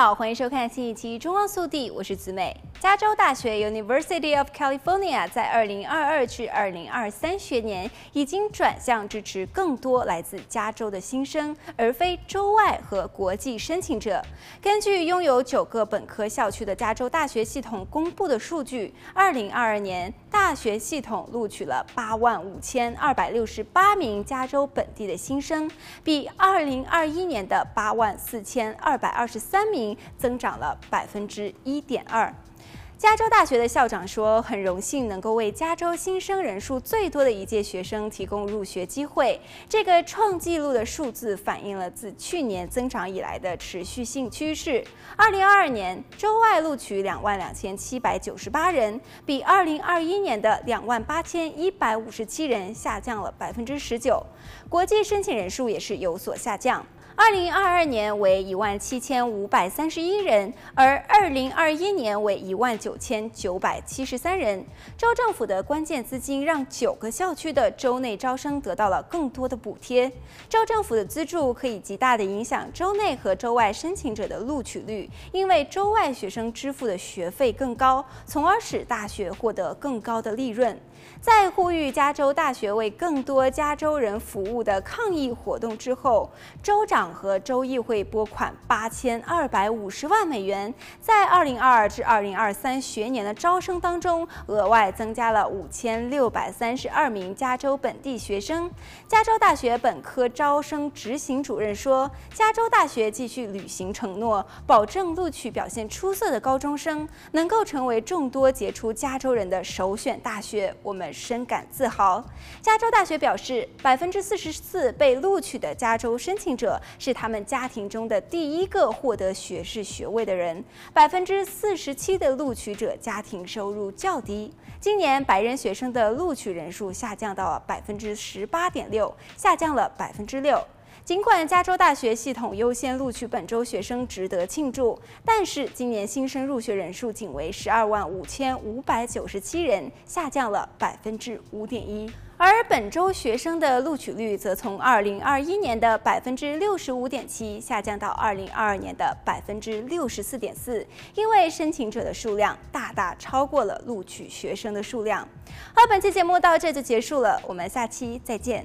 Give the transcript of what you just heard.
好，欢迎收看新一期《中澳速递》，我是子美。加州大学 University of California 在二零二二至二零二三学年已经转向支持更多来自加州的新生，而非州外和国际申请者。根据拥有九个本科校区的加州大学系统公布的数据，二零二二年大学系统录取了八万五千二百六十八名加州本地的新生，比二零二一年的八万四千二百二十三名增长了百分之一点二。加州大学的校长说：“很荣幸能够为加州新生人数最多的一届学生提供入学机会。这个创纪录的数字反映了自去年增长以来的持续性趋势。二零二二年，州外录取两万两千七百九十八人，比二零二一年的两万八千一百五十七人下降了百分之十九。国际申请人数也是有所下降。”二零二二年为一万七千五百三十一人，而二零二一年为一万九千九百七十三人。州政府的关键资金让九个校区的州内招生得到了更多的补贴。州政府的资助可以极大地影响州内和州外申请者的录取率，因为州外学生支付的学费更高，从而使大学获得更高的利润。在呼吁加州大学为更多加州人服务的抗议活动之后，州长和州议会拨款八千二百五十万美元，在二零二二至二零二三学年的招生当中，额外增加了五千六百三十二名加州本地学生。加州大学本科招生执行主任说：“加州大学继续履行承诺，保证录取表现出色的高中生能够成为众多杰出加州人的首选大学。”我们深感自豪。加州大学表示，百分之四十四被录取的加州申请者是他们家庭中的第一个获得学士学位的人。百分之四十七的录取者家庭收入较低。今年白人学生的录取人数下降到了百分之十八点六，下降了百分之六。尽管加州大学系统优先录取本州学生值得庆祝，但是今年新生入学人数仅为十二万五千五百九十七人，下降了百分之五点一。而本州学生的录取率则从二零二一年的百分之六十五点七下降到二零二二年的百分之六十四点四，因为申请者的数量大大超过了录取学生的数量。好，本期节目到这就结束了，我们下期再见。